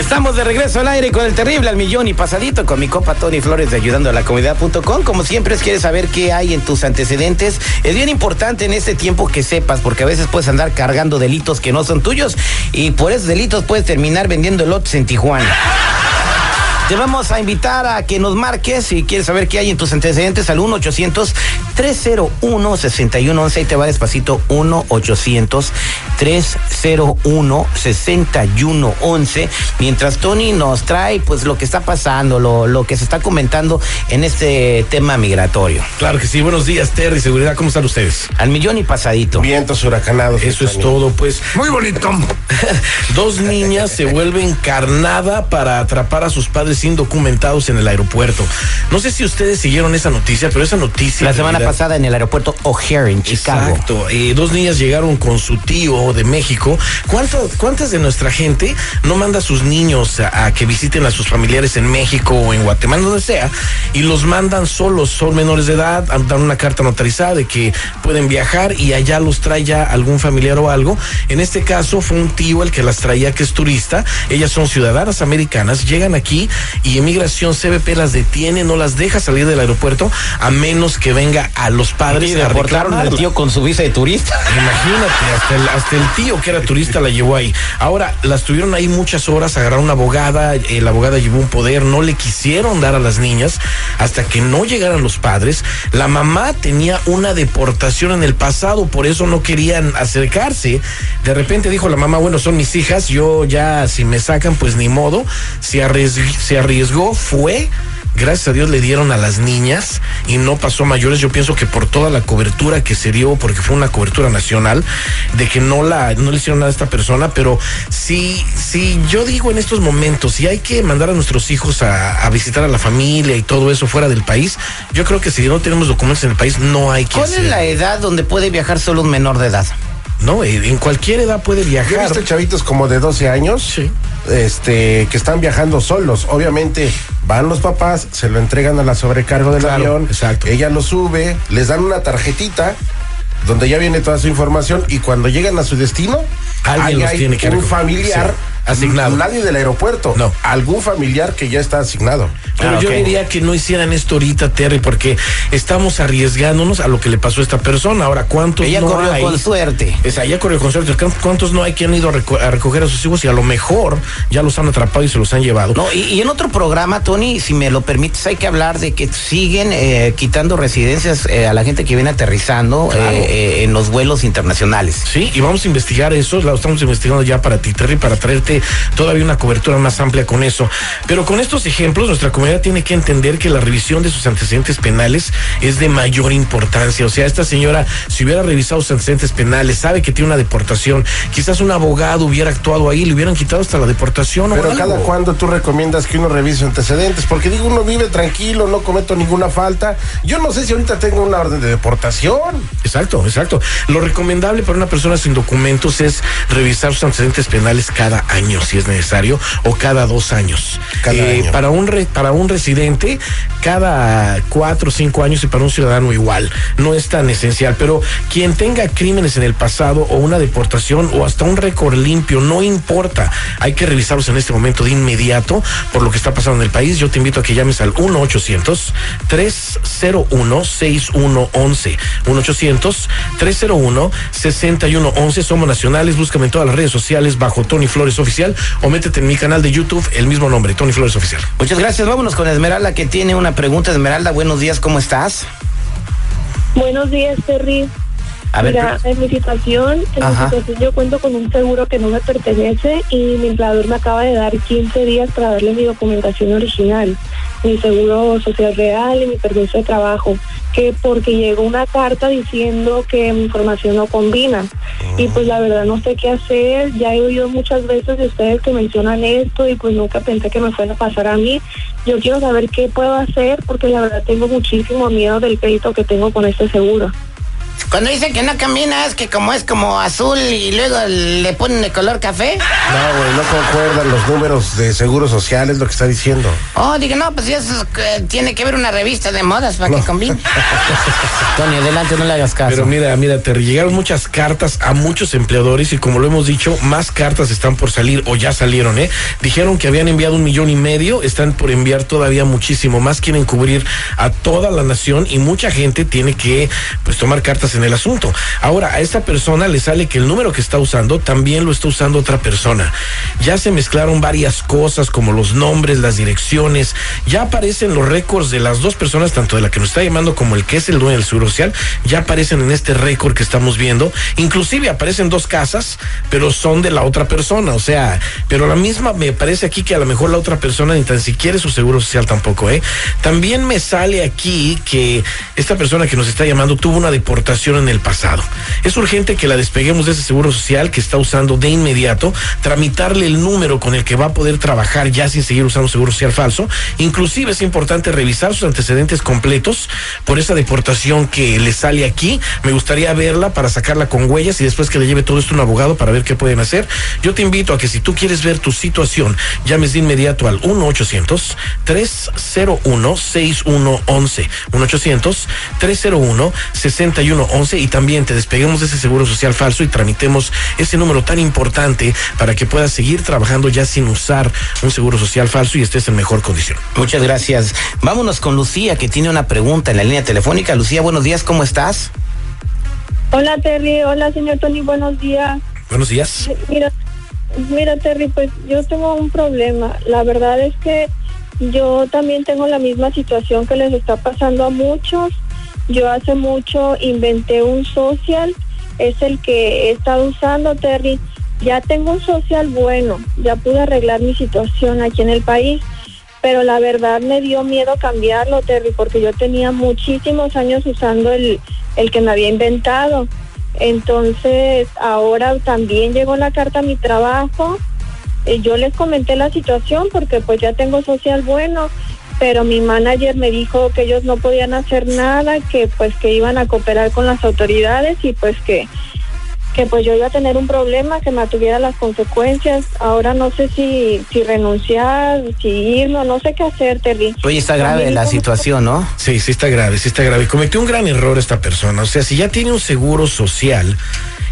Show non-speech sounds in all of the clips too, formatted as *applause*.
Estamos de regreso al aire con el terrible al millón y pasadito con mi copa Tony Flores de ayudando a la comunidad.com. Como siempre, quieres saber qué hay en tus antecedentes. Es bien importante en este tiempo que sepas, porque a veces puedes andar cargando delitos que no son tuyos y por esos delitos puedes terminar vendiendo lotes en Tijuana. Te vamos a invitar a que nos marques si quieres saber qué hay en tus antecedentes al 1-800-301-6111 y te va despacito 1-800-301-6111. Mientras Tony nos trae pues lo que está pasando, lo, lo que se está comentando en este tema migratorio. Claro que sí, buenos días Terry, seguridad, ¿cómo están ustedes? Al millón y pasadito. Vientos huracanados. Eso es todo, pues. Muy bonito. *laughs* Dos niñas se vuelven carnada para atrapar a sus padres indocumentados en el aeropuerto. No sé si ustedes siguieron esa noticia, pero esa noticia. La semana pasada en el aeropuerto O'Hare en Chicago. Exacto. Eh, dos niñas llegaron con su tío de México. ¿Cuánto, ¿Cuántas de nuestra gente no manda a sus niños a, a, que visiten a sus familiares en México o en Guatemala, donde sea, y los mandan solos? Son menores de edad, dan una carta notarizada de que pueden viajar y allá los trae ya algún familiar o algo. En este caso fue un tío el que las traía, que es turista. Ellas son ciudadanas americanas, llegan aquí y Inmigración CBP las detiene, no las deja salir del aeropuerto a menos que venga a los padres y a reportaron al tío con su visa de turista. Imagínate, hasta el, hasta el tío que era turista la llevó ahí. Ahora, las tuvieron ahí muchas horas, agarraron una abogada, eh, la abogada llevó un poder, no le quisieron dar a las niñas hasta que no llegaran los padres. La mamá tenía una deportación en el pasado, por eso no querían acercarse. De repente dijo la mamá, bueno, son mis hijas, yo ya si me sacan, pues ni modo. Se, arriesgó, se arriesgó, fue gracias a Dios le dieron a las niñas y no pasó a mayores. Yo pienso que por toda la cobertura que se dio, porque fue una cobertura nacional, de que no la, no le hicieron nada a esta persona, pero sí, sí, yo digo en estos momentos, si hay que mandar a nuestros hijos a, a visitar a la familia y todo eso fuera del país, yo creo que si no tenemos documentos en el país, no hay que ¿Cuál hacer. es la edad donde puede viajar solo un menor de edad? No, eh, en cualquier edad puede viajar. visto chavitos como de 12 años Sí. Este, que están viajando solos. Obviamente van los papás, se lo entregan a la sobrecargo del Claro, avión. exacto. Ella lo sube, les dan una tarjetita donde ya viene toda su información y cuando llegan a su destino, Alguien los tiene que un recoger. familiar asignado. Nadie del aeropuerto. No. Algún familiar que ya está asignado. Pero Ah, yo ok. diría que no hicieran esto ahorita, Terry, porque estamos arriesgándonos a lo que le pasó a esta persona. Ahora, ¿cuántos Ella no corrió hay? con suerte. Esa, ella corrió con suerte. ¿Cuántos no hay que han ido a, reco- a recoger a sus hijos y a lo mejor ya los han atrapado y se los han llevado? No, y, y en otro programa, Tony, si me lo permites, hay que hablar de que siguen eh, quitando residencias eh, a la gente que viene aterrizando Claro. eh, eh, en los vuelos internacionales. Sí, y vamos a investigar eso, lo estamos investigando ya para ti, Terry, para traerte todavía una cobertura más amplia con eso. Pero con estos ejemplos, nuestra comunidad tiene que entender que la revisión de sus antecedentes penales es de mayor importancia. O sea, esta señora, si hubiera revisado sus antecedentes penales, sabe que tiene una deportación, quizás un abogado hubiera actuado ahí, le hubieran quitado hasta la deportación o Pero algo. cada cuando tú recomiendas que uno revise antecedentes, porque digo, uno vive tranquilo, no cometo ninguna falta. Yo no sé si ahorita tengo una orden de deportación. Exacto, exacto. Lo recomendable para una persona sin documentos es revisar sus antecedentes penales cada año, si es necesario, o cada dos años. Eh, año. Para un re- para un residente, cada cuatro o cinco años y para un ciudadano igual. No es tan esencial. Pero quien tenga crímenes en el pasado o una deportación o hasta un récord limpio, no importa. Hay que revisarlos en este momento de inmediato por lo que está pasando en el país. Yo te invito a que llames al 1 800 301 6111 1 800 301 6111 Somos nacionales. Búscame en todas las redes sociales bajo Tony Flores Oficial o métete en mi canal de YouTube, el mismo nombre, Tony Flores Oficial. Muchas gracias. Vámonos con Esmeralda, que tiene una pregunta. Esmeralda, buenos días, ¿cómo estás? Buenos días, Terry. A ver, Mira, en mi situación, en Ajá. mi situación yo cuento con un seguro que no me pertenece y mi empleador me acaba de dar 15 días para darle mi documentación original, mi seguro social real y mi permiso de trabajo, que porque llegó una carta diciendo que mi información no combina. Y pues la verdad no sé qué hacer, ya he oído muchas veces de ustedes que mencionan esto y pues nunca pensé que me fuera a pasar a mí. Yo quiero saber qué puedo hacer porque la verdad tengo muchísimo miedo del crédito que tengo con este seguro. Cuando dice que no camina es que como es como azul y luego le ponen de color café. No, güey, no concuerdan los números de seguro social, es lo que está diciendo. Oh, digo, no, pues eso eh, tiene que ver una revista de modas para que combine. *laughs* Tony, adelante, no le hagas caso. Pero mira, mira, te llegaron muchas cartas a muchos empleadores y como lo hemos dicho, más cartas están por salir o ya salieron, ¿eh? Dijeron que habían enviado un millón y medio, están por enviar todavía muchísimo más, quieren cubrir a toda la nación y mucha gente tiene que pues tomar cartas en el asunto. Ahora, a esta persona le sale que el número que está usando también lo está usando otra persona. Ya se mezclaron varias cosas como los nombres, las direcciones, ya aparecen los récords de las dos personas, tanto de la que nos está llamando como el que es el dueño del seguro social, ya aparecen en este récord que estamos viendo. Inclusive aparecen dos casas, pero son de la otra persona, o sea, pero la misma me parece aquí que a lo mejor la otra persona ni tan siquiera es su seguro social tampoco, ¿eh? También me sale aquí que esta persona que nos está llamando tuvo una deportación en el pasado. Es urgente que la despeguemos de ese seguro social que está usando de inmediato, tramitarle el número con el que va a poder trabajar ya sin seguir usando seguro social falso. Inclusive es importante revisar sus antecedentes completos por esa deportación que le sale aquí. Me gustaría verla para sacarla con huellas y después que le lleve todo esto a un abogado para ver qué pueden hacer. Yo te invito a que si tú quieres ver tu situación, llames de inmediato al 1-800-301-6111. 1-800-301-6111 y también te despeguemos de ese seguro social falso y tramitemos ese número tan importante para que puedas seguir trabajando ya sin usar un seguro social falso y estés en mejor condición. Muchas gracias. Vámonos con Lucía, que tiene una pregunta en la línea telefónica. Lucía, buenos días, ¿cómo estás? Hola Terry, hola señor Tony, buenos días. Buenos días. Mira, mira Terry, pues yo tengo un problema. La verdad es que yo también tengo la misma situación que les está pasando a muchos. Yo hace mucho inventé un social, es el que he estado usando, Terry. Ya tengo un social bueno, ya pude arreglar mi situación aquí en el país, pero la verdad me dio miedo cambiarlo, Terry, porque yo tenía muchísimos años usando el, el que me había inventado. Entonces, ahora también llegó la carta a mi trabajo. Eh, yo les comenté la situación porque pues ya tengo social bueno, pero mi manager me dijo que ellos no podían hacer nada, que pues que iban a cooperar con las autoridades y pues que que pues yo iba a tener un problema que me tuviera las consecuencias. Ahora no sé si si renunciar, si irme, no sé qué hacer, Terry. Oye, está grave la situación, ¿no? Sí, sí está grave, sí está grave. Cometió un gran error esta persona. O sea, si ya tiene un seguro social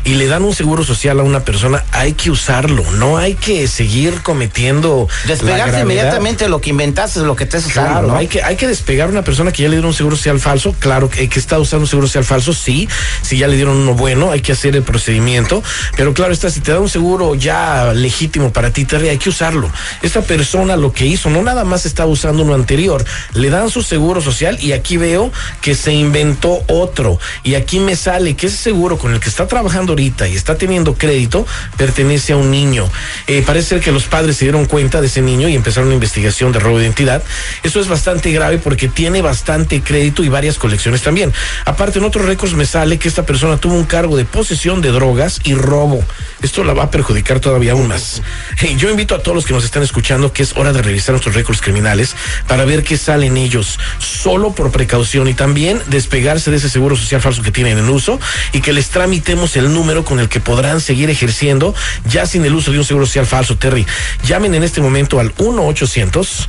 y le dan un seguro social a una persona, hay que usarlo. No hay que seguir cometiendo. Despegarse inmediatamente de lo que inventaste lo que estés usando, Claro, ¿no? hay que, hay que despegar a una persona que ya le dieron un seguro social falso. Claro que, que está usando un seguro social falso, sí. Si ya le dieron uno bueno, hay que hacer el procedimiento. Pero claro está, si te da un seguro ya legítimo para ti, Terry, hay que usarlo. Esta persona lo que hizo, no nada más estaba usando uno anterior, le dan su seguro social y aquí veo que se inventó otro. Y aquí me sale que ese seguro con el que está trabajando ahorita y está teniendo crédito pertenece a un niño. Eh, parece ser que los padres se dieron cuenta de ese niño y empezaron una investigación de robo de identidad. Eso es bastante grave porque tiene bastante crédito y varias colecciones también. Aparte, en otros récords me sale que esta persona tuvo un cargo de posesión de drogas y robo. Esto la va a perjudicar todavía aún más. Yo invito a todos los que nos están escuchando que es hora de revisar nuestros récords criminales para ver qué salen ellos, solo por precaución y también despegarse de ese seguro social falso que tienen en uso y que les tramitemos el número con el que podrán seguir ejerciendo ya sin el uso de un seguro social falso, Terry. Llamen en este momento al 1 800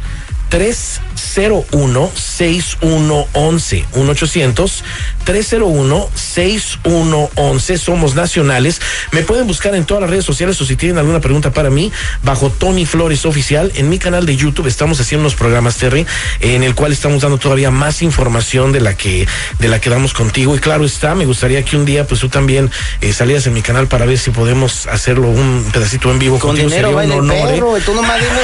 301-6111. 1-800-301-6111. Somos nacionales. Me pueden buscar en todas las redes sociales o si tienen alguna pregunta para mí, bajo Tony Flores Oficial. En mi canal de YouTube estamos haciendo unos programas, Terry, en el cual estamos dando todavía más información de la que, de la que damos contigo. Y claro está, me gustaría que un día, pues tú también eh, salieras en mi canal para ver si podemos hacerlo un pedacito en vivo Con contigo. dinero Sería un honor, ¿eh? perro, y tú nomás dime. *laughs*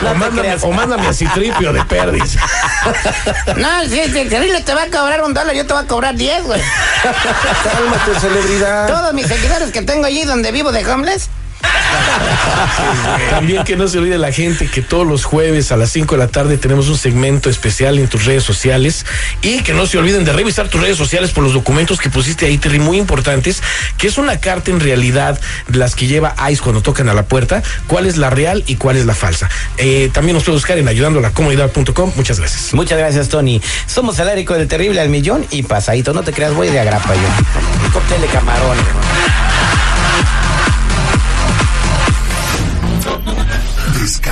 O No mándame, o mándame a Citripio de Perdis. *laughs* No, si el terrible te va a cobrar un dólar, yo te voy a cobrar 10, güey. Cálmate, celebridad. Todos mis seguidores que tengo allí donde vivo de homeless, *laughs* También que no se olvide la gente que todos los jueves a las 5 de la tarde tenemos un segmento especial en tus redes sociales y que no se olviden de revisar tus redes sociales por los documentos que pusiste ahí, Terry, muy importantes, que es una carta en realidad de las que lleva ICE cuando tocan a la puerta, cuál es la real y cuál es la falsa. Eh, también nos puede buscar en ayudando a la comunidad.com. Muchas gracias. Muchas gracias, Tony. Somos el aire con el terrible al millón y pasadito. No te creas, voy de agrapa yo. Cóctel de camarón.